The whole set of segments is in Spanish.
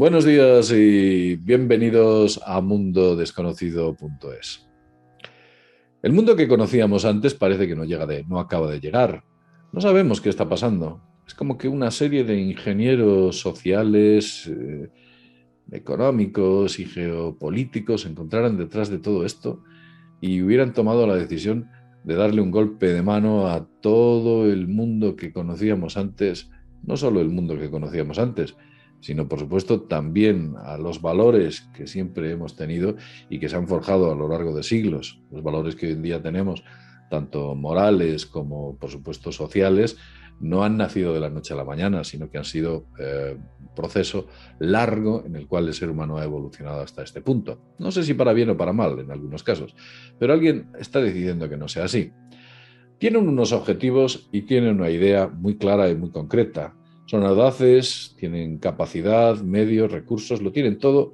Buenos días y bienvenidos a mundodesconocido.es. El mundo que conocíamos antes parece que no llega de, no acaba de llegar. No sabemos qué está pasando. Es como que una serie de ingenieros sociales, eh, económicos y geopolíticos se encontraran detrás de todo esto y hubieran tomado la decisión de darle un golpe de mano a todo el mundo que conocíamos antes, no solo el mundo que conocíamos antes, sino por supuesto también a los valores que siempre hemos tenido y que se han forjado a lo largo de siglos, los valores que hoy en día tenemos, tanto morales como por supuesto sociales, no han nacido de la noche a la mañana, sino que han sido eh, un proceso largo en el cual el ser humano ha evolucionado hasta este punto. No sé si para bien o para mal en algunos casos, pero alguien está decidiendo que no sea así. Tienen unos objetivos y tienen una idea muy clara y muy concreta. Son audaces, tienen capacidad, medios, recursos, lo tienen todo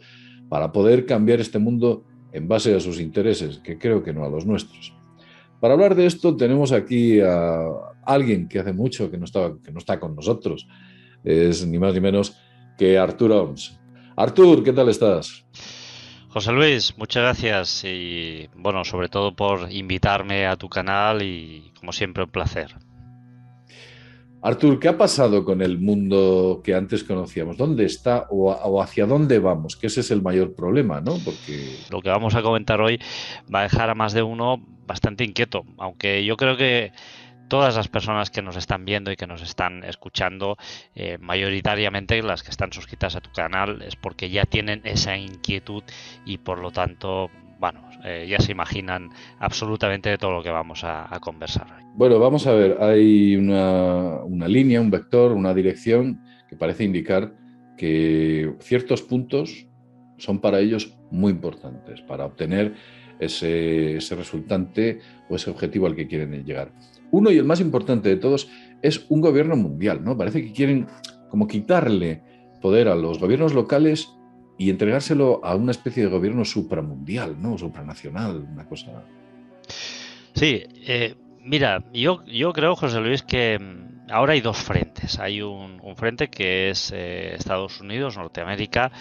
para poder cambiar este mundo en base a sus intereses, que creo que no a los nuestros. Para hablar de esto tenemos aquí a alguien que hace mucho que no, que no está con nosotros. Es ni más ni menos que Artur Oms. Artur, ¿qué tal estás? José Luis, muchas gracias y bueno, sobre todo por invitarme a tu canal y como siempre un placer. Artur, ¿qué ha pasado con el mundo que antes conocíamos? ¿Dónde está o, hacia dónde vamos? Que ese es el mayor problema, ¿no? Porque... Lo que vamos a comentar hoy va a dejar a más de uno bastante inquieto, aunque yo creo que todas las personas que nos están viendo y que nos están escuchando, eh, mayoritariamente las que están suscritas a tu canal, es porque ya tienen esa inquietud y por lo tanto bueno, eh, ya se imaginan absolutamente de todo lo que vamos a, conversar Bueno, vamos a ver, hay una, línea, un vector, una dirección que parece indicar que ciertos puntos son para ellos muy importantes para obtener ese, ese, resultante o ese objetivo al que quieren llegar. Uno y el más importante de todos es un gobierno mundial, ¿no? Parece que quieren como quitarle poder a los gobiernos locales y entregárselo a una especie de gobierno supramundial, ¿no? Supranacional, una cosa. Sí, eh, mira, yo, yo creo, José Luis, que mm, ahora hay dos frentes. Hay un, frente que es eh, Estados Unidos, Norteamérica,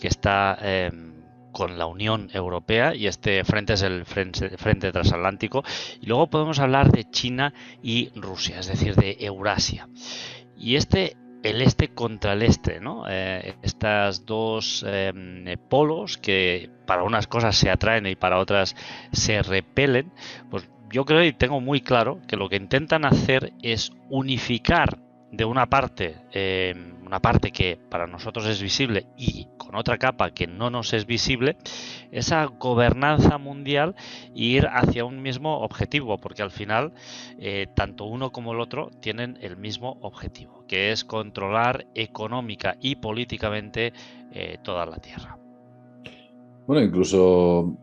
que está em, con la Unión Europea y este frente es el frente, transatlántico. Y luego podemos hablar de China y Rusia, es decir, de Eurasia. Y este el este contra el este, ¿no? Eh, estas dos em, polos que para unas cosas se atraen y para otras se repelen, pues yo creo y tengo muy claro que lo que intentan hacer es unificar de una parte, em, una parte que para nosotros es visible y con otra capa que no nos es visible, esa gobernanza mundial e ir hacia un mismo objetivo, porque al final eh, tanto uno como el otro tienen el mismo objetivo, que es controlar económica y políticamente eh, toda la Tierra. Bueno, incluso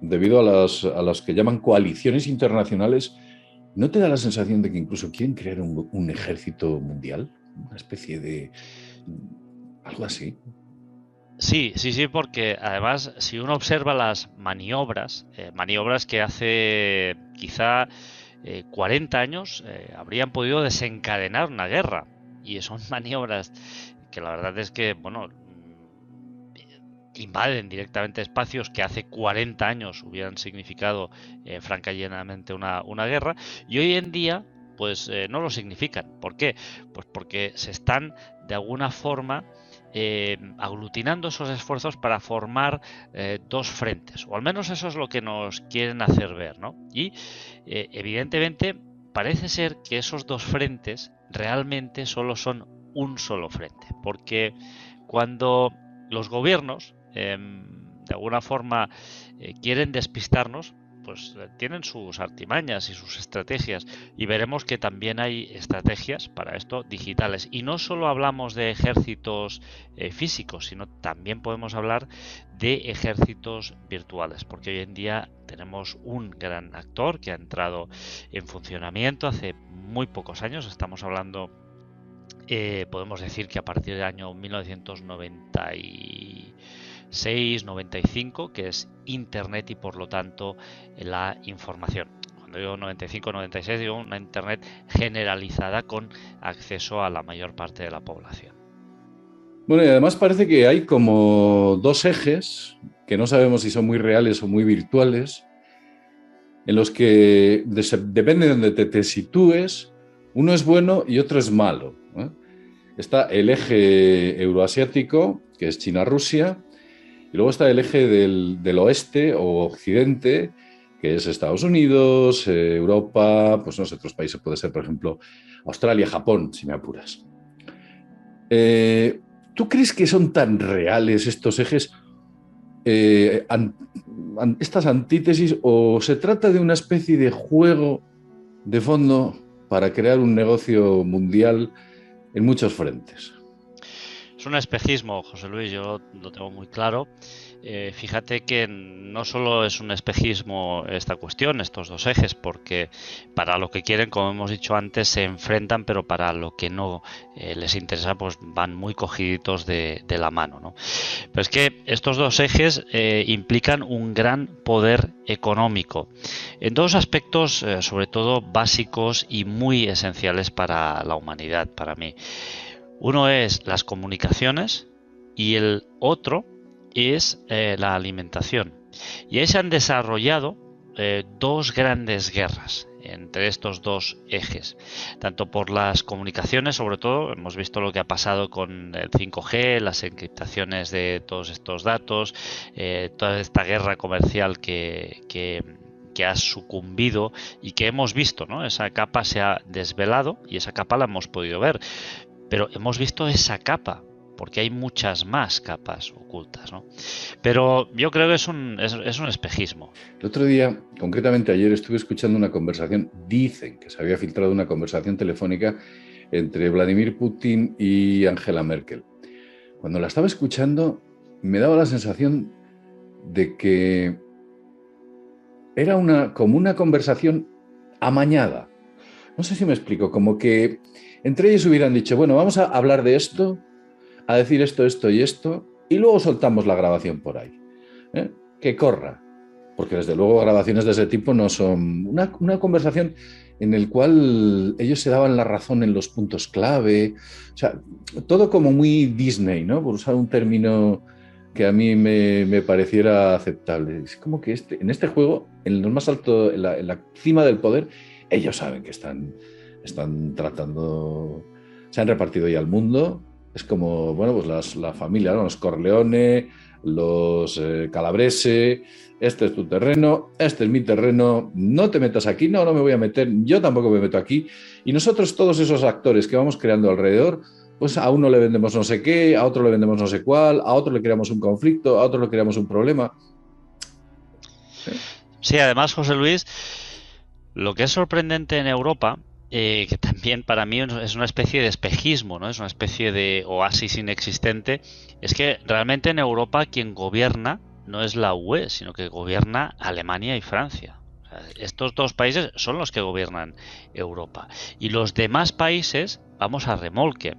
debido a las, a las que llaman coaliciones internacionales, ¿No te da la sensación de que incluso quieren crear un, ejército mundial? Una especie de... algo así. Sí, sí, sí, porque además si uno observa las maniobras, eh, maniobras que hace quizá 40 eh, años eh, habrían podido desencadenar una guerra. Y son maniobras que la verdad es que, bueno, invaden directamente espacios que hace 40 años hubieran significado eh, llenamente una, guerra y hoy en día pues eh, no lo significan. ¿Por qué? Pues porque se están de alguna forma eh, aglutinando esos esfuerzos para formar dos frentes, o al menos eso es lo que nos quieren hacer ver, ¿no? Y evidentemente parece ser que esos dos frentes realmente solo son un solo frente, porque cuando los gobiernos Em, de alguna forma eh, quieren despistarnos, pues eh, tienen sus artimañas y sus estrategias y veremos que también hay estrategias para esto digitales. Y no solo hablamos de ejércitos eh, físicos sino también podemos hablar de ejércitos virtuales porque hoy en día tenemos un gran actor que ha entrado en funcionamiento hace muy pocos años. Estamos hablando podemos decir que a partir del año 1990 695, que es Internet y por lo tanto la información. Cuando digo 95-96 digo una Internet generalizada con acceso a la mayor parte de la población. Bueno, y además parece que hay como dos ejes, que no sabemos si son muy reales o muy virtuales, en los que depende de donde te, sitúes, uno es bueno y otro es malo. Está el eje euroasiático, que es China-Rusia, y luego está el eje del, oeste o occidente, que es Estados Unidos, eh, Europa, pues no sé, otros países, puede ser, por ejemplo, Australia, Japón, si me apuras. Eh, ¿Tú crees que son tan reales estos ejes, eh, estas antítesis, o se trata de una especie de juego de fondo para crear un negocio mundial en muchos frentes? Es un espejismo, José Luis, yo lo tengo muy claro. Eh, fíjate que no solo es un espejismo esta cuestión, estos dos ejes, porque para lo que quieren, como hemos dicho antes, se enfrentan, pero para lo que no eh, les interesa, pues van muy cogiditos de, la mano. ¿no? Pero es que estos dos ejes eh, implican un gran poder económico, en dos aspectos, sobre todo básicos y muy esenciales para la humanidad, para mí. Uno es las comunicaciones y el otro es eh, la alimentación. Y ahí se han desarrollado eh, dos grandes guerras entre estos dos ejes, tanto por las comunicaciones, sobre todo, hemos visto lo que ha pasado con el 5G, las encriptaciones de todos estos datos, eh, toda esta guerra comercial que, que, que, ha sucumbido y que hemos visto, ¿no? Esa capa se ha desvelado y esa capa la hemos podido ver, pero hemos visto esa capa, porque hay muchas más capas ocultas. ¿no? Pero yo creo que es un, es, un espejismo. El otro día, concretamente ayer, estuve escuchando una conversación, dicen que se había filtrado una conversación telefónica entre Vladimir Putin y Angela Merkel. Cuando la estaba escuchando, me daba la sensación de que era una, como una conversación amañada. No sé si me explico, como que entre ellos hubieran dicho, bueno, vamos a hablar de esto, a decir esto, esto y esto, y luego soltamos la grabación por ahí. ¿eh? Que corra. Porque desde luego grabaciones de ese tipo no son una, conversación en el cual ellos se daban la razón en los puntos clave. O sea, todo como muy Disney, ¿no? Por usar un término que a mí me, pareciera aceptable. Es como que este, en este juego, en lo más alto, en la cima del poder, ellos saben que están están tratando, se han repartido ya el mundo. Es como, bueno, pues la familia, los Corleone, los eh, Calabrese, este es tu terreno, este es mi terreno, no te metas aquí, no, no me voy a meter, yo tampoco me meto aquí. Y nosotros, todos esos actores que vamos creando alrededor, pues a uno le vendemos no sé qué, a otro le vendemos no sé cuál, a otro le creamos un conflicto, a otro le creamos un problema. Sí, además, José Luis, lo que es sorprendente en Europa eh, que también para mí es una especie de espejismo, ¿no? Es una especie de oasis inexistente. Es que realmente en Europa quien gobierna no es la UE, sino que gobierna Alemania y Francia. estos dos países son los que gobiernan Europa. Y los demás países vamos a remolque.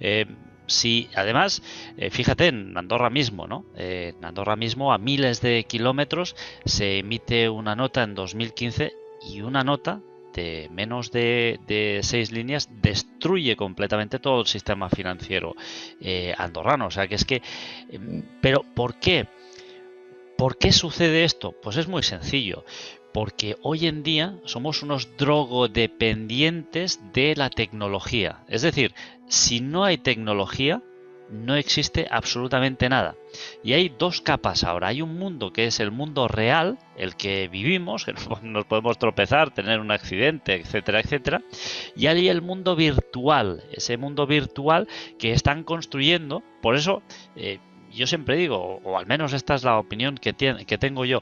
Eh, si además, eh, fíjate en Andorra mismo, ¿no? en Andorra mismo, a miles de kilómetros, se emite una nota en 2015 y una nota de menos de, seis líneas destruye completamente todo el sistema financiero eh, andorrano. O sea que es que... Em, pero ¿por qué? ¿Por qué sucede esto? Pues es muy sencillo. Porque hoy en día somos unos drogodependientes de la tecnología. Es decir, si no hay tecnología, no existe absolutamente nada. Y hay dos capas ahora. Hay un mundo que es el mundo real, el que vivimos, que nos podemos tropezar, tener un accidente, etcétera, etcétera. Y hay el mundo virtual, ese mundo virtual que están construyendo. Por eso, eh, yo siempre digo, o al menos esta es la opinión que, que tengo yo,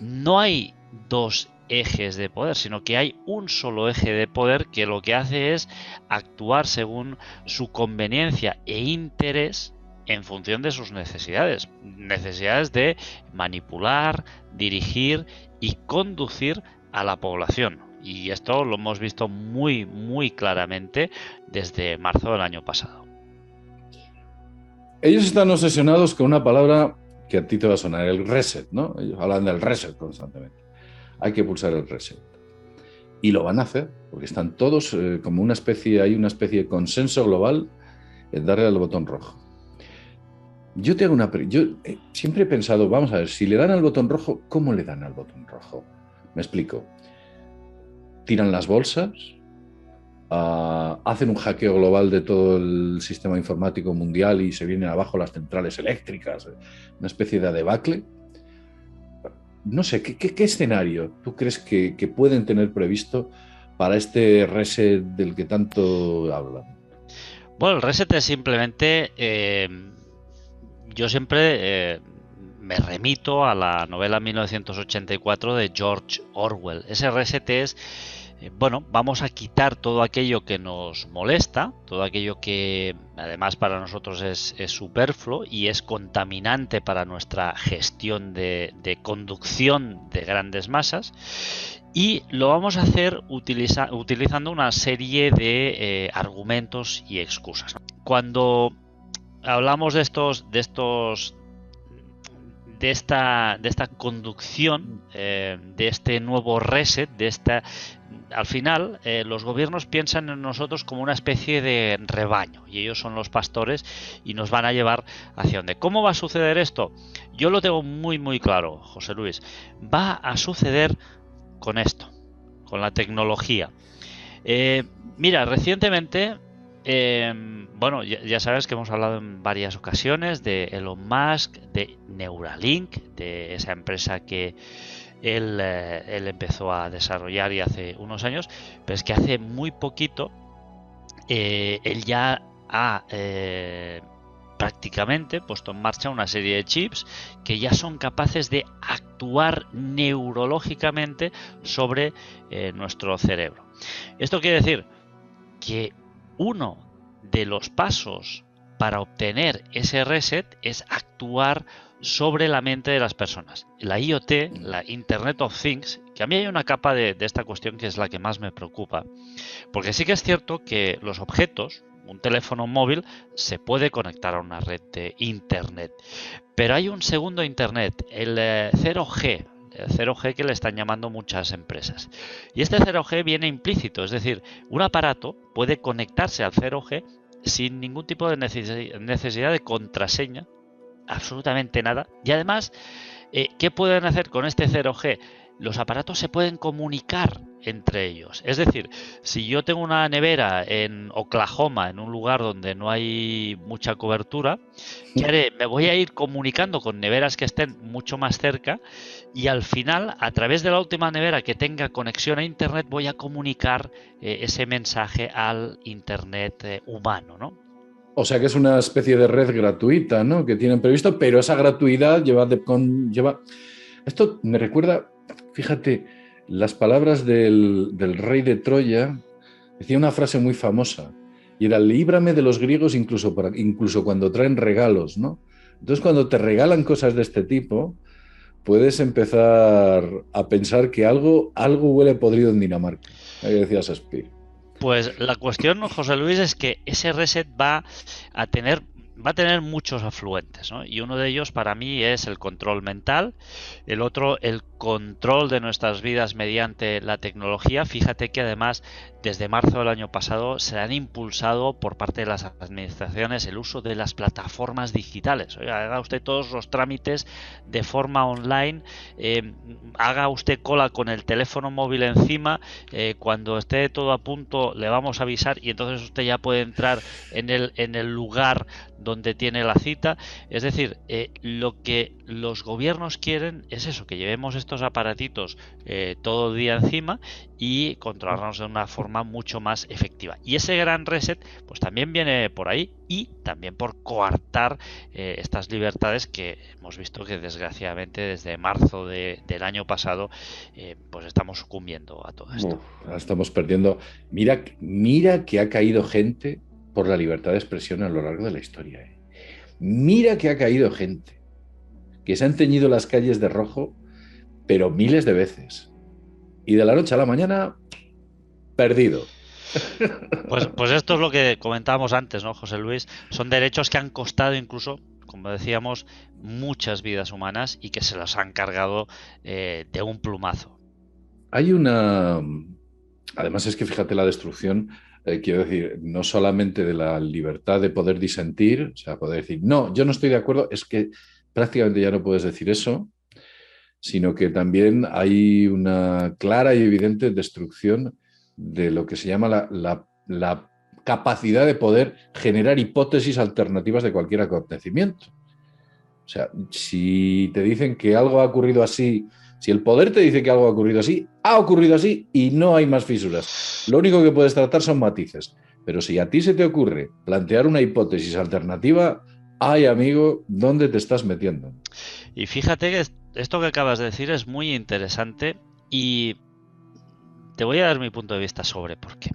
no hay dos ejes de poder, sino que hay un solo eje de poder que lo que hace es actuar según su conveniencia e interés en función de sus necesidades. Necesidades de manipular, dirigir y conducir a la población. Y esto lo hemos visto muy, muy claramente desde marzo del año pasado. Ellos están obsesionados con una palabra que a ti te va a sonar, el reset, ¿no? Ellos hablan del reset constantemente hay que pulsar el reset. Y lo van a hacer, porque están todos eh, como una especie, hay una especie de consenso global en darle al botón rojo. Yo te hago una. Yo eh, siempre he pensado, vamos a ver, si le dan al botón rojo, ¿cómo le dan al botón rojo? Me explico. Tiran las bolsas, ah, hacen un hackeo global de todo el sistema informático mundial y se vienen abajo las centrales eléctricas, una especie de debacle. No sé, ¿qué, escenario tú crees que, pueden tener previsto para este reset del que tanto hablan? Bueno, el reset es simplemente eh, yo siempre eh, me remito a la novela 1984 de George Orwell. Ese reset es, eh, bueno, vamos a quitar todo aquello que nos molesta, todo aquello que además para nosotros es, superfluo y es contaminante para nuestra gestión de, conducción de grandes masas. Y lo vamos a hacer utilizando una serie de eh, argumentos y excusas. Cuando hablamos de estos, de estos, de esta, de esta conducción, eh, de este nuevo reset, de esta, al final eh, los gobiernos piensan en nosotros como una especie de rebaño y ellos son los pastores y nos van a llevar hacia donde. ¿Cómo va a suceder esto? Yo lo tengo muy muy claro, José Luis. Va a suceder con esto, con la tecnología. Eh, mira, recientemente Em, bueno, ya, sabes que hemos hablado en varias ocasiones de Elon Musk, de Neuralink, de esa empresa que él, eh, empezó a desarrollar y hace unos años, pero es que hace muy poquito eh, él ya ha eh, prácticamente puesto en marcha una serie de chips que ya son capaces de actuar neurológicamente sobre nuestro cerebro. Esto quiere decir que uno de los pasos para obtener ese reset es actuar sobre la mente de las personas. La IoT, la Internet of Things, que a mí hay una capa de, esta cuestión que es la que más me preocupa, porque sí que es cierto que los objetos, un teléfono móvil, se puede conectar a una red de Internet, pero hay un segundo Internet, el 0G, eh, 0G que le están llamando muchas empresas. Y este 0G viene implícito, es decir, un aparato puede conectarse al 0G sin ningún tipo de necesidad de contraseña, absolutamente nada. Y además, eh, ¿qué pueden hacer con este 0G? Los aparatos se pueden comunicar entre ellos. Es decir, si yo tengo una nevera en Oklahoma, en un lugar donde no hay mucha cobertura. Me voy a ir comunicando con neveras que estén mucho más cerca y al final, a través de la última nevera que tenga conexión a Internet, voy a comunicar eh, ese mensaje al Internet eh, humano, ¿no? O sea que es una especie de red gratuita, ¿no? Que tienen previsto, pero esa gratuidad lleva, con, lleva... Esto me recuerda Fíjate, las palabras del, rey de Troya decía una frase muy famosa y era líbrame de los griegos incluso, incluso cuando traen regalos, ¿no? Entonces cuando te regalan cosas de este tipo, puedes empezar a pensar que algo, algo huele podrido en Dinamarca. Ahí decía Shakespeare. Pues la cuestión, José Luis, es que ese reset va a tener va a tener muchos afluentes, ¿no? Y uno de ellos para mí es el control mental, el otro el control de nuestras vidas mediante la tecnología. Fíjate que además desde marzo del año pasado se han impulsado por parte de las administraciones el uso de las plataformas digitales. haga usted todos los trámites de forma online, eh, haga usted cola con el teléfono móvil encima, eh, cuando esté todo a punto le vamos a avisar y entonces usted ya puede entrar en el, en el lugar donde tiene la cita. Es decir, eh, lo que los gobiernos quieren es eso, que llevemos estos aparatitos todo el día encima y controlarnos de una forma mucho más efectiva. Y ese gran reset pues también viene por ahí y también por coartar eh, estas libertades que hemos visto que desgraciadamente desde marzo del año pasado eh, pues estamos sucumbiendo a todo esto. estamos perdiendo. Mira, mira que ha caído gente por la libertad de expresión a lo largo de la historia. ¿eh? Mira que ha caído gente que se han teñido las calles de rojo, pero miles de veces y de la noche a la mañana, perdido. Pues, pues esto es lo que comentábamos antes, ¿no, José Luis? Son derechos que han costado incluso, como decíamos, muchas vidas humanas y que se los han cargado eh, de un plumazo. Hay una, Además es que fíjate la destrucción, eh, quiero decir, no solamente de la libertad de poder disentir, o sea, poder decir, no, yo no estoy de acuerdo, es que prácticamente ya no puedes decir eso, sino que también hay una clara y evidente destrucción de lo que se llama la, la capacidad de poder generar hipótesis alternativas de cualquier acontecimiento. O sea, si te dicen que algo ha ocurrido así, si el poder te dice que algo ha ocurrido así, ha ocurrido así y no hay más fisuras. Lo único que puedes tratar son matices. Pero si a ti se te ocurre plantear una hipótesis alternativa, ay amigo, ¿dónde te estás metiendo? Y fíjate que esto que acabas de decir es muy interesante y te voy a dar mi punto de vista sobre por qué.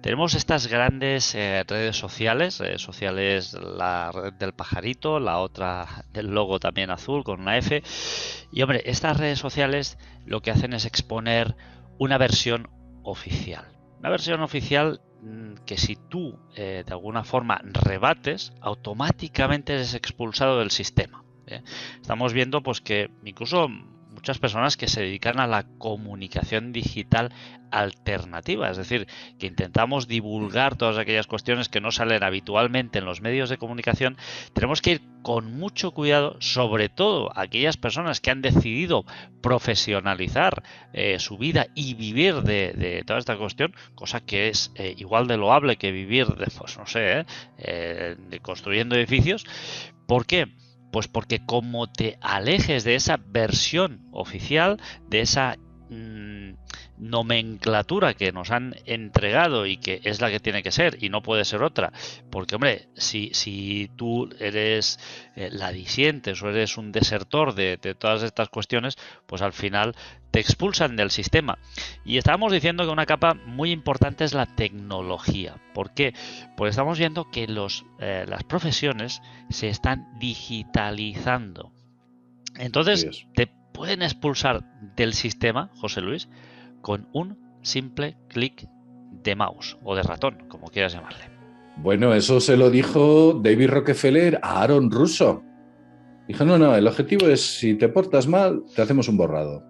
Tenemos estas grandes eh, redes sociales, redes sociales, la red del pajarito, la otra del logo también azul con una F. Y hombre, estas redes sociales lo que hacen es exponer una versión oficial. Una versión oficial mm, que si tú eh, de alguna forma rebates, automáticamente eres expulsado del sistema. ¿eh? Estamos viendo pues que incluso muchas personas que se dedican a la comunicación digital alternativa, es decir, que intentamos divulgar todas aquellas cuestiones que no salen habitualmente en los medios de comunicación, tenemos que ir con mucho cuidado, sobre todo aquellas personas que han decidido profesionalizar eh, su vida y vivir de, toda esta cuestión, cosa que es eh, igual de loable que vivir de, pues no sé, eh, de construyendo edificios. ¿Por qué? Pues porque como te alejes de esa versión oficial, de esa mm, nomenclatura que nos han entregado y que es la que tiene que ser y no puede ser otra. Porque, hombre, si, si tú eres eh, la disientes o eres un desertor de, todas estas cuestiones, pues al final te expulsan del sistema. Y estábamos diciendo que una capa muy importante es la tecnología. ¿Por qué? Pues estamos viendo que los, eh, las profesiones se están digitalizando. Entonces, te pueden expulsar del sistema, José Luis, con un simple clic de mouse o de ratón, como quieras llamarle. Bueno, eso se lo dijo David Rockefeller a Aaron Russo. Dijo, no, no, el objetivo es si te portas mal, te hacemos un borrado.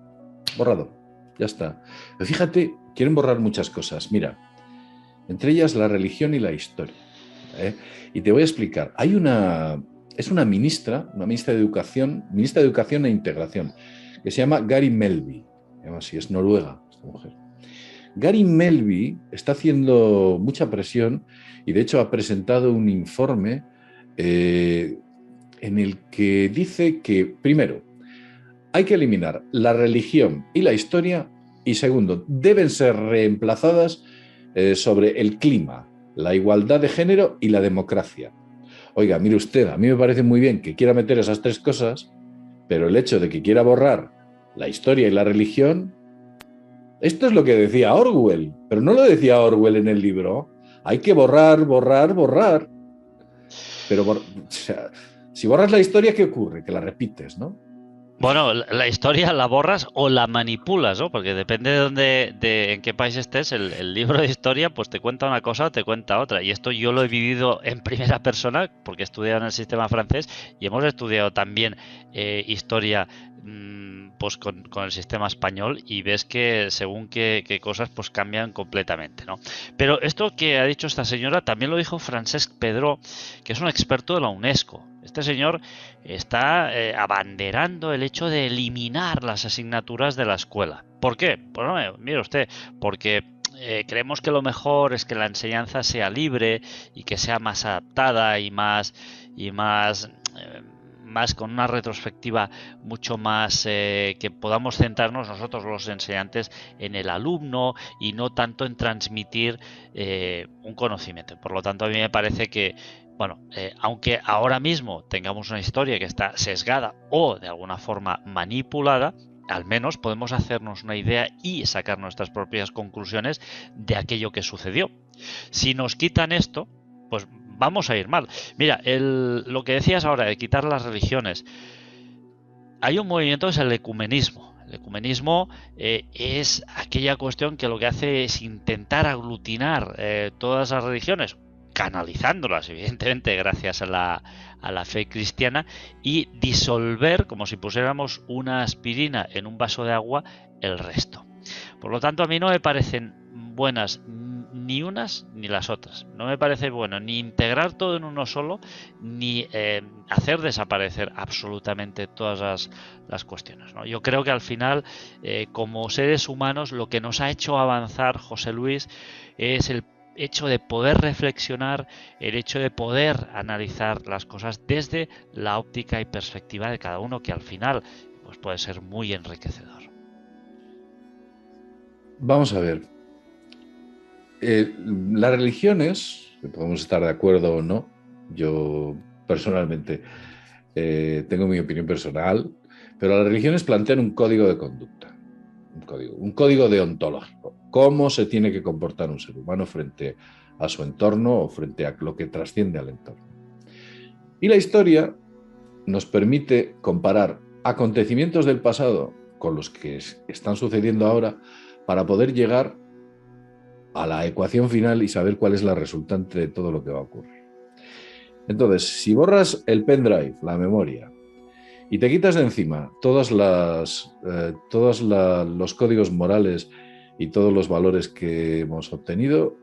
Borrado, ya está. Pero fíjate, quieren borrar muchas cosas. Mira, entre ellas la religión y la historia. ¿eh? Y te voy a explicar. Hay una, es una ministra, una ministra de Educación, ministra de Educación e Integración, que se llama Gary Melby. Así es noruega mujer. Gary Melby está haciendo mucha presión y de hecho ha presentado un informe eh, en el que dice que, primero, hay que eliminar la religión y la historia y segundo, deben ser reemplazadas eh, sobre el clima, la igualdad de género y la democracia. Oiga, mire usted, a mí me parece muy bien que quiera meter esas tres cosas, pero el hecho de que quiera borrar la historia y la religión esto es lo que decía Orwell, pero no lo decía Orwell en el libro. Hay que borrar, borrar, borrar. Pero si borras la historia, ¿qué ocurre? Que la repites, ¿no? Bueno, la historia la borras o la manipulas, ¿no? Porque depende de dónde, de en qué país estés, el, libro de historia, pues te cuenta una cosa o te cuenta otra. Y esto yo lo he vivido en primera persona, porque he estudiado en el sistema francés y hemos estudiado también eh, historia. Mm, pues con, el sistema español y ves que según qué, cosas pues cambian completamente, ¿no? Pero esto que ha dicho esta señora también lo dijo Francesc Pedro, que es un experto de la UNESCO. Este señor está eh, abanderando el hecho de eliminar las asignaturas de la escuela. ¿Por qué? Pues no, mire usted, porque eh, creemos que lo mejor es que la enseñanza sea libre y que sea más adaptada y más y más eh, más con una retrospectiva mucho más eh, que podamos centrarnos nosotros los enseñantes en el alumno y no tanto en transmitir eh, un conocimiento. Por lo tanto, a mí me parece que bueno, eh, aunque ahora mismo tengamos una historia que está sesgada o de alguna forma manipulada, al menos podemos hacernos una idea y sacar nuestras propias conclusiones de aquello que sucedió. Si nos quitan esto, pues vamos a ir mal. Mira, lo que decías ahora de quitar las religiones, hay un movimiento que es el ecumenismo. El ecumenismo eh, es aquella cuestión que lo que hace es intentar aglutinar eh, todas las religiones, canalizándolas, evidentemente, gracias a la, a la fe cristiana, y disolver, como si pusiéramos una aspirina en un vaso de agua, el resto. Por lo tanto, a mí no me parecen buenas ni unas ni las otras. No me parece bueno ni integrar todo en uno solo, ni eh, hacer desaparecer absolutamente todas las, cuestiones. Yo creo que al final, eh, como seres humanos, lo que nos ha hecho avanzar José Luis es el hecho de poder reflexionar, el hecho de poder analizar las cosas desde la óptica y perspectiva de cada uno, que al final pues puede ser muy enriquecedor. Vamos a ver. Eh, las religiones, podemos estar de acuerdo o no, yo personalmente eh, tengo mi opinión personal, pero las religiones plantean un código de conducta, un código, un código deontológico, cómo se tiene que comportar un ser humano frente a su entorno o frente a lo que trasciende al entorno. Y la historia nos permite comparar acontecimientos del pasado con los que están sucediendo ahora para poder llegar a la ecuación final y saber cuál es la resultante de todo lo que va a ocurrir. Entonces, si borras el pendrive, la memoria, y te quitas de encima todas las, eh, todos los códigos morales y todos los valores que hemos obtenido,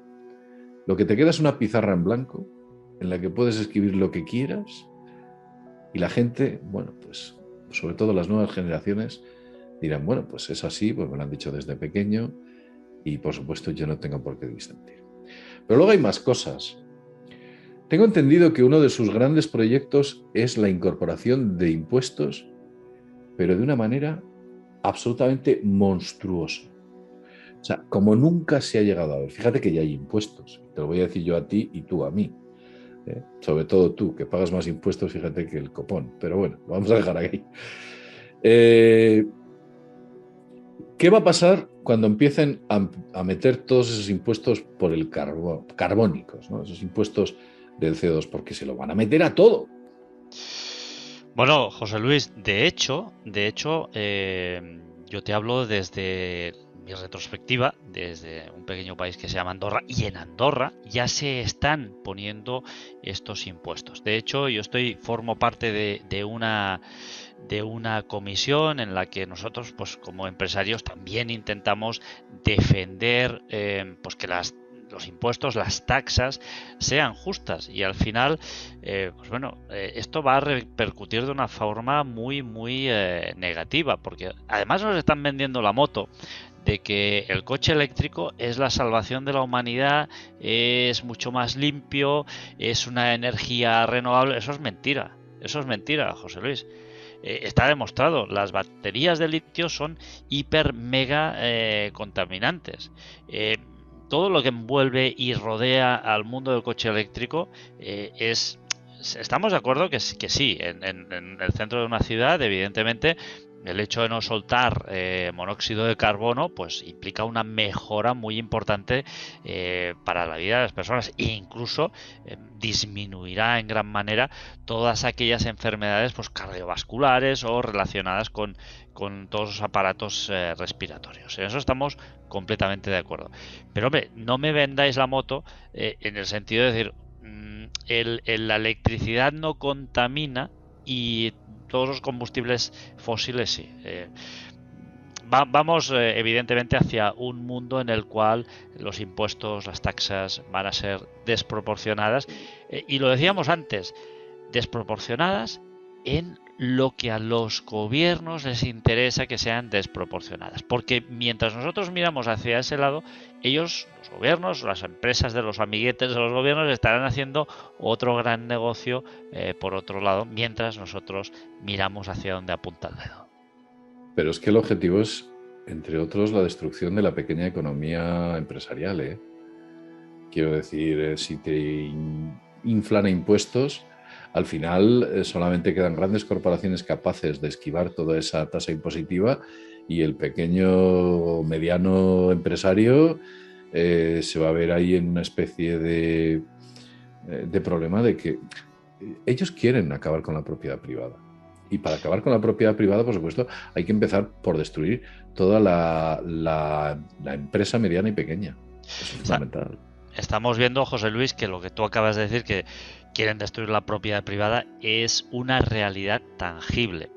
lo que te queda es una pizarra en blanco en la que puedes escribir lo que quieras y la gente, bueno, pues sobre todo las nuevas generaciones, dirán, bueno, pues es así, pues me lo han dicho desde pequeño y por supuesto yo no tengo por qué disentir. Pero luego hay más cosas. Tengo entendido que uno de sus grandes proyectos es la incorporación de impuestos, pero de una manera absolutamente monstruosa. O sea, como nunca se ha llegado a ver. Fíjate que ya hay impuestos. Te lo voy a decir yo a ti y tú a mí. ¿eh? Sobre todo tú, que pagas más impuestos, fíjate que el copón. Pero bueno, vamos a dejar ahí. Eh, ¿Qué va a pasar cuando empiecen a, meter todos esos impuestos por el carbón, carbónicos, esos impuestos del CO2? Porque se lo van a meter a todo. Bueno, José Luis, de hecho, de hecho, eh, yo te hablo desde mi retrospectiva, desde un pequeño país que se llama Andorra, y en Andorra ya se están poniendo estos impuestos. De hecho, yo estoy, formo parte de una de una comisión en la que nosotros, pues como empresarios, también intentamos defender eh, pues que las los impuestos, las taxas sean justas y al final, eh, pues bueno, eh, esto va a repercutir de una forma muy, muy negativa porque además nos están vendiendo la moto de que el coche eléctrico es la salvación de la humanidad, es mucho más limpio, es una energía renovable, eso es mentira, eso es mentira, José Luis. Eh, está demostrado, las baterías de litio son hiper mega eh, contaminantes. Eh, todo lo que envuelve y rodea al mundo del coche eléctrico es estamos de acuerdo que, que sí, en, el centro de una ciudad, evidentemente, el hecho de no soltar eh, monóxido de carbono pues implica una mejora muy importante eh, para la vida de las personas. E incluso eh, disminuirá en gran manera todas aquellas enfermedades pues cardiovasculares o relacionadas con, todos los aparatos respiratorios. En eso estamos completamente de acuerdo. Pero hombre no me vendáis la moto en el sentido de decir mm, la electricidad no contamina y todos los combustibles fósiles sí. Eh, vamos eh, evidentemente hacia un mundo en el cual los impuestos, las taxas van a ser desproporcionadas eh, y lo decíamos antes, desproporcionadas en lo que a los gobiernos les interesa que sean desproporcionadas. Porque mientras nosotros miramos hacia ese lado, ellos, los gobiernos, las empresas de los amiguetes de los gobiernos, estarán haciendo otro gran negocio eh, por otro lado, mientras nosotros miramos hacia donde apunta el dedo. Pero es que el objetivo es, entre otros, la destrucción de la pequeña economía empresarial. ¿eh? Quiero decir, eh, si te inflan impuestos, al final eh, solamente quedan grandes corporaciones capaces de esquivar toda esa tasa impositiva y el pequeño mediano empresario eh, se va a ver ahí en una especie de, eh, de problema de que ellos quieren acabar con la propiedad privada. Y para acabar con la propiedad privada, por supuesto, hay que empezar por destruir toda la, la, la empresa mediana y pequeña. Eso es fundamental estamos viendo, José Luis, que lo que tú acabas de decir, que quieren destruir la propiedad privada es una realidad tangible.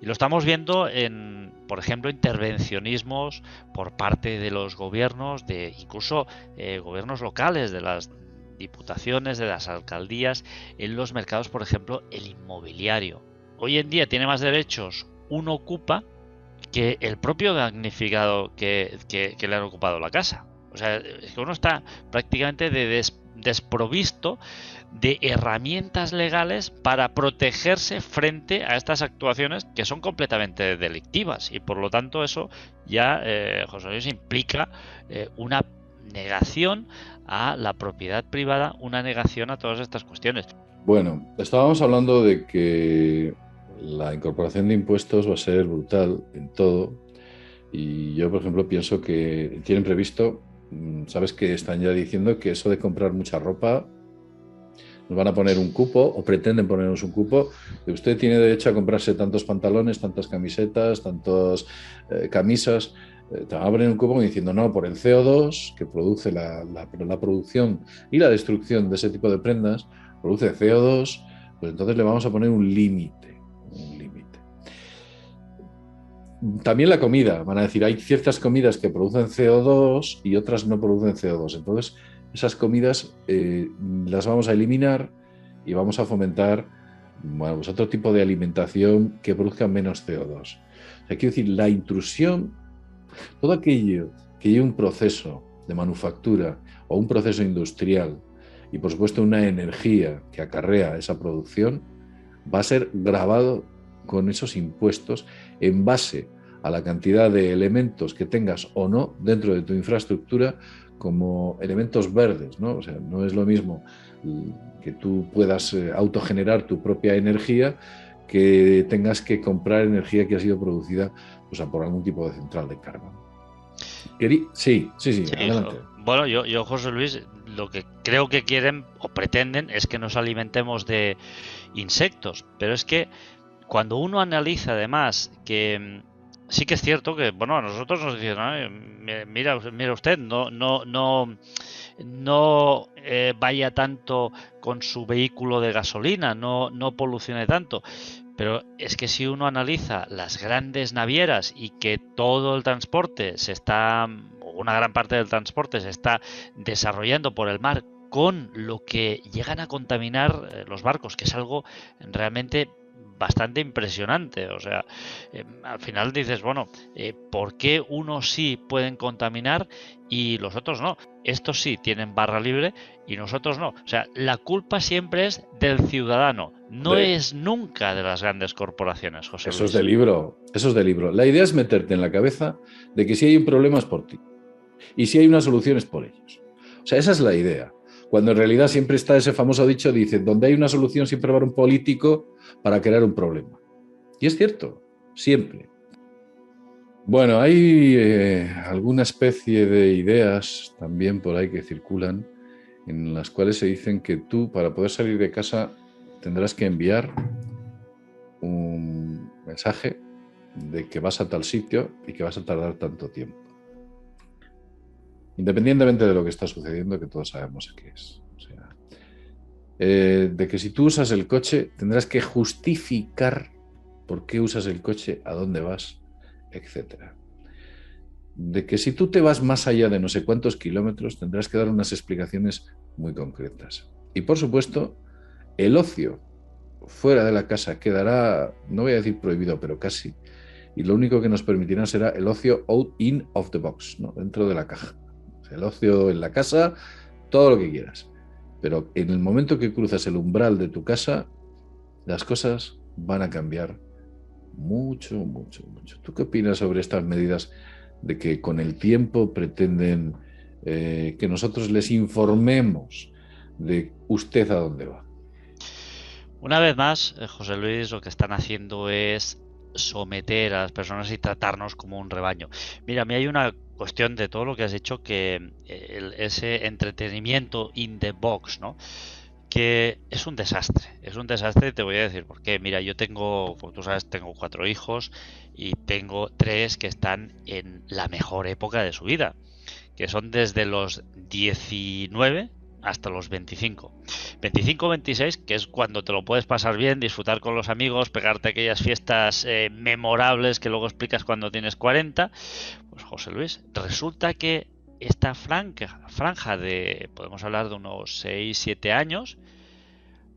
Y lo estamos viendo en, por ejemplo, intervencionismos por parte de los gobiernos, de incluso eh, gobiernos locales, de las diputaciones, de las alcaldías, en los mercados, por ejemplo, el inmobiliario. Hoy en día tiene más derechos un ocupa que el propio damnificado que, le han ocupado la casa. O sea, es que uno está prácticamente desprovisto de herramientas legales para protegerse frente a estas actuaciones que son completamente delictivas y por lo tanto eso ya, eh, José Luis, implica eh, una negación a la propiedad privada, una negación a todas estas cuestiones. Bueno, estábamos hablando de que la incorporación de impuestos va a ser brutal en todo y yo, por ejemplo, pienso que tienen previsto, sabes que están ya diciendo que eso de comprar mucha ropa nos van a poner un cupo o pretenden ponernos un cupo. Usted tiene derecho a comprarse tantos pantalones, tantas camisetas, tantas eh, camisas. Eh, te van a poner un cupo diciendo no, por el CO2 que produce la, la, producción y la destrucción de ese tipo de prendas, produce CO2, pues entonces le vamos a poner un límite. También la comida, van a decir, hay ciertas comidas que producen CO2 y otras no producen CO2. Entonces, esas comidas eh, las vamos a eliminar y vamos a fomentar bueno, pues otro tipo de alimentación que produzca menos CO2. O sea, quiero decir, la intrusión, todo aquello que lleve un proceso de manufactura o un proceso industrial y por supuesto una energía que acarrea esa producción, va a ser grabado con esos impuestos en base a la cantidad de elementos que tengas o no dentro de tu infraestructura como elementos verdes, ¿no? O sea, no es lo mismo que tú puedas eh, autogenerar tu propia energía que tengas que comprar energía que ha sido producida pues, por algún tipo de central de carga. Sí, sí, sí, adelante. Bueno, yo, yo, José Luis, lo que creo que quieren o pretenden es que nos alimentemos de insectos, pero es que cuando uno analiza además que sí que es cierto que, bueno, a nosotros nos dicen, mira, mira usted, no, no, no, no eh, vaya tanto con su vehículo de gasolina, no, no polucione tanto. Pero es que si uno analiza las grandes navieras y que todo el transporte se está, una gran parte del transporte se está desarrollando por el mar con lo que llegan a contaminar eh, los barcos, que es algo realmente bastante impresionante. O sea, eh, al final dices, bueno, eh, ¿por qué unos sí pueden contaminar y los otros no? Estos sí tienen barra libre y nosotros no. O sea, la culpa siempre es del ciudadano, no es nunca de las grandes corporaciones, José. Eso es de libro, eso es de libro. La idea es meterte en la cabeza de que si hay un problema es por ti y si hay una solución es por ellos. O sea, esa es la idea cuando en realidad siempre está ese famoso dicho, dice, donde hay una solución siempre va a haber un político para crear un problema. Y es cierto, siempre. Bueno, hay eh, alguna especie de ideas también por ahí que circulan en las cuales se dicen que tú para poder salir de casa tendrás que enviar un mensaje de que vas a tal sitio y que vas a tardar tanto tiempo independientemente de lo que está sucediendo, que todos sabemos qué es. O sea, eh, de que si tú usas el coche, tendrás que justificar por qué usas el coche, a dónde vas, etc. De que si tú te vas más allá de no sé cuántos kilómetros, tendrás que dar unas explicaciones muy concretas. Y por supuesto, el ocio fuera de la casa quedará, no voy a decir prohibido, pero casi. Y lo único que nos permitirá será el ocio out in of the box, ¿no? dentro de la caja el ocio en la casa, todo lo que quieras. Pero en el momento que cruzas el umbral de tu casa, las cosas van a cambiar mucho, mucho, mucho. ¿Tú qué opinas sobre estas medidas de que con el tiempo pretenden eh, que nosotros les informemos de usted a dónde va? Una vez más, eh, José Luis, lo que están haciendo es someter a las personas y tratarnos como un rebaño. Mira, a mí hay una cuestión de todo lo que has dicho que eh, ese entretenimiento in the box, ¿no? que es un desastre, es un desastre, te voy a decir por qué. Mira, yo tengo, tú sabes, tengo cuatro hijos y tengo tres que están en la mejor época de su vida, que son desde los 19 hasta los 25. 25 26, que es cuando te lo puedes pasar bien, disfrutar con los amigos, pegarte aquellas fiestas eh, memorables que luego explicas cuando tienes 40. Pues José Luis, resulta que esta franja, franja de, podemos hablar de unos 6, 7 años,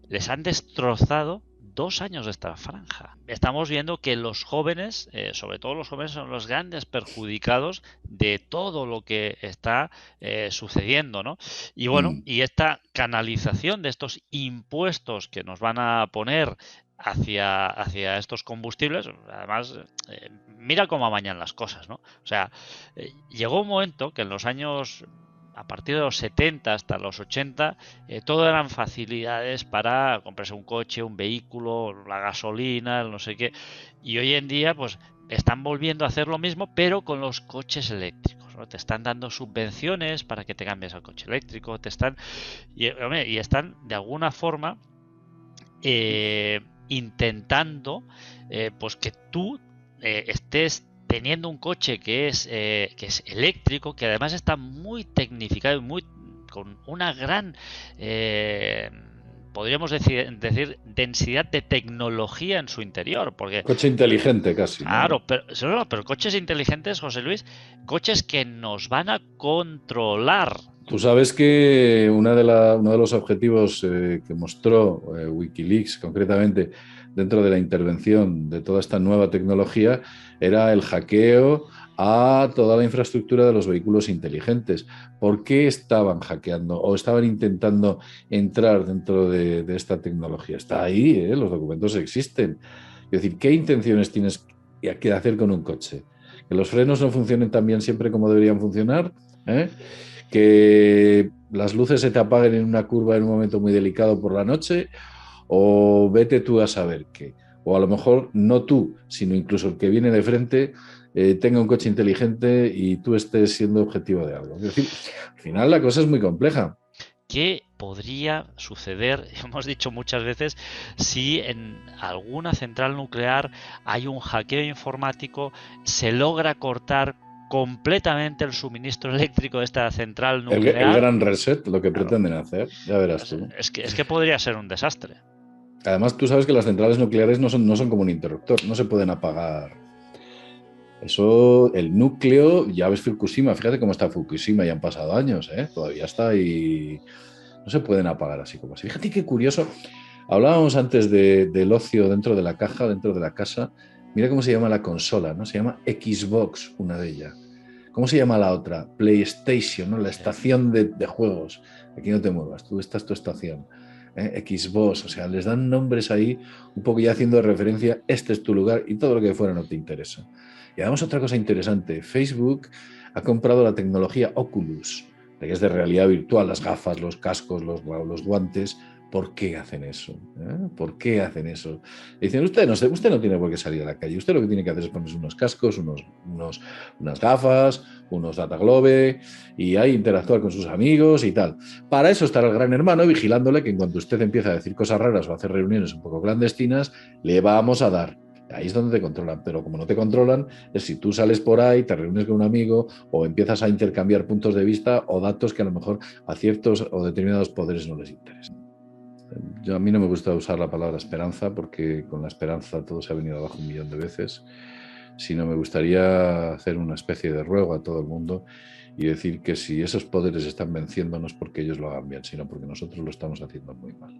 les han destrozado dos años de esta franja. Estamos viendo que los jóvenes, eh, sobre todo los jóvenes, son los grandes perjudicados de todo lo que está eh, sucediendo, ¿no? Y bueno, mm. y esta canalización de estos impuestos que nos van a poner hacia, hacia estos combustibles, además, eh, mira cómo amañan las cosas, ¿no? O sea, llegó un momento que en los años a partir de los 70 hasta los 80, eh, todo eran facilidades para comprarse un coche, un vehículo, la gasolina, no sé qué. Y hoy en día, pues están volviendo a hacer lo mismo, pero con los coches eléctricos. Te están dando subvenciones para que te cambies al coche eléctrico, te están y, están de alguna forma eh, intentando eh, pues que tú estés teniendo un coche que es, eh, que es eléctrico, que además está muy tecnificado y muy con una gran eh, podríamos decir, decir, densidad de tecnología en su interior. Porque, Coche inteligente casi. Claro, pero, pero coches inteligentes, José Luis, coches que nos van a controlar. Tú sabes que una de uno de los objetivos eh, que mostró Wikileaks concretamente dentro de la intervención de toda esta nueva tecnología era el hackeo a toda la infraestructura de los vehículos inteligentes. ¿Por qué estaban hackeando o estaban intentando entrar dentro de, esta tecnología? Está ahí, ¿eh? los documentos existen. Es decir, ¿qué intenciones tienes que hacer con un coche? ¿Que los frenos no funcionen tan bien siempre como deberían funcionar? ¿Eh? ¿Que las luces se te apaguen en una curva en un momento muy delicado por la noche? O vete tú a saber qué. O a lo mejor no tú, sino incluso el que viene de frente eh, tenga un coche inteligente y tú estés siendo objetivo de algo. Es decir, al final la cosa es muy compleja. ¿Qué podría suceder, hemos dicho muchas veces, si en alguna central nuclear hay un hackeo informático, se logra cortar completamente el suministro eléctrico de esta central nuclear? El, gran reset, lo que pretenden hacer, ya verás tú. Es que, es que podría ser un desastre. Además, tú sabes que las centrales nucleares no son, no son como un interruptor, no se pueden apagar. Eso, el núcleo, ya ves Fukushima, fíjate cómo está Fukushima, ya han pasado años, ¿eh? todavía está y no se pueden apagar así como así. Fíjate qué curioso. Hablábamos antes del ocio dentro de la caja, dentro de la casa. Mira cómo se llama la consola, ¿no? Se llama Xbox, una de ellas. ¿Cómo se llama la otra? PlayStation, ¿no? La estación de, de juegos. Aquí no te muevas, tú estás tu estación. ¿Eh? Xbox, o sea, les dan nombres ahí un poco ya haciendo referencia, este es tu lugar y todo lo que fuera no te interesa. Y además otra cosa interesante, Facebook ha comprado la tecnología Oculus, que es de realidad virtual, las gafas, los cascos, los, los guantes, ¿Por qué hacen eso? ¿Eh? ¿Por qué hacen eso? Dicen, usted no, usted no tiene por qué salir a la calle, usted lo que tiene que hacer es ponerse unos cascos, unos, unos, unas gafas, unos data globe y ahí interactuar con sus amigos y tal. Para eso estará el gran hermano vigilándole que en cuanto usted empieza a decir cosas raras o a hacer reuniones un poco clandestinas, le vamos a dar. Ahí es donde te controlan, pero como no te controlan, es si tú sales por ahí, te reúnes con un amigo o empiezas a intercambiar puntos de vista o datos que a lo mejor a ciertos o determinados poderes no les interesan. Yo, a mí no me gusta usar la palabra esperanza porque con la esperanza todo se ha venido abajo un millón de veces, sino me gustaría hacer una especie de ruego a todo el mundo y decir que si esos poderes están venciendo no es porque ellos lo hagan bien, sino porque nosotros lo estamos haciendo muy mal.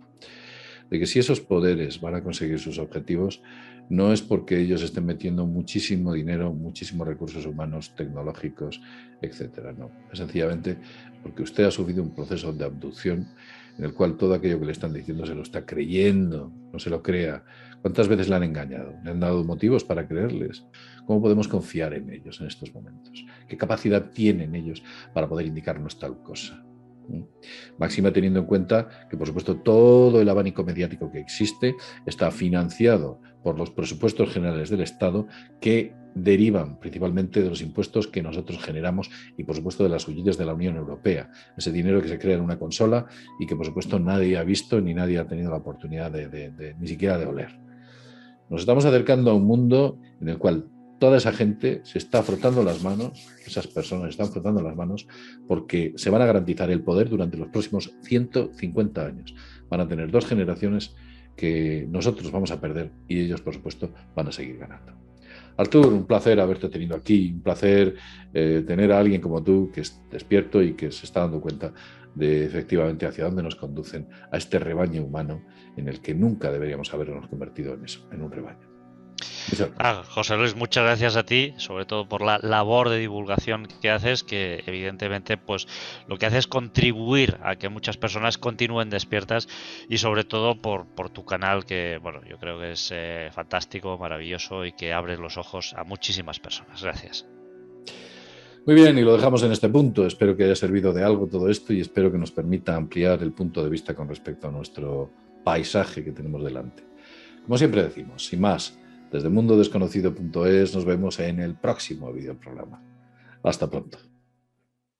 De que si esos poderes van a conseguir sus objetivos, no es porque ellos estén metiendo muchísimo dinero, muchísimos recursos humanos, tecnológicos, etcétera. No, es sencillamente porque usted ha sufrido un proceso de abducción en el cual todo aquello que le están diciendo se lo está creyendo, no se lo crea. ¿Cuántas veces le han engañado? ¿Le han dado motivos para creerles? ¿Cómo podemos confiar en ellos en estos momentos? ¿Qué capacidad tienen ellos para poder indicarnos tal cosa? ¿Mm? Máxima teniendo en cuenta que, por supuesto, todo el abanico mediático que existe está financiado por los presupuestos generales del Estado que derivan principalmente de los impuestos que nosotros generamos y, por supuesto, de las huellas de la Unión Europea. Ese dinero que se crea en una consola y que, por supuesto, nadie ha visto ni nadie ha tenido la oportunidad de, ni siquiera de oler. Nos estamos acercando a un mundo en el cual toda esa gente se está frotando las manos, esas personas están frotando las manos porque se van a garantizar el poder durante los próximos 150 años. Van a tener dos generaciones que nosotros vamos a perder y ellos, por supuesto, van a seguir ganando. Artur, un placer haberte tenido aquí, un placer eh, tener a alguien como tú que es despierto y que se está dando cuenta de efectivamente hacia dónde nos conducen a este rebaño humano en el que nunca deberíamos habernos convertido en eso, en un rebaño. Ah, José Luis, muchas gracias a ti, sobre todo por la labor de divulgación que haces, que evidentemente pues lo que hace es contribuir a que muchas personas continúen despiertas y sobre todo por, por tu canal que bueno yo creo que es eh, fantástico, maravilloso y que abre los ojos a muchísimas personas. Gracias. Muy bien, y lo dejamos en este punto. Espero que haya servido de algo todo esto y espero que nos permita ampliar el punto de vista con respecto a nuestro paisaje que tenemos delante. Como siempre decimos, sin más, desde mundodesconocido.es nos vemos en el próximo videoprograma. Hasta pronto.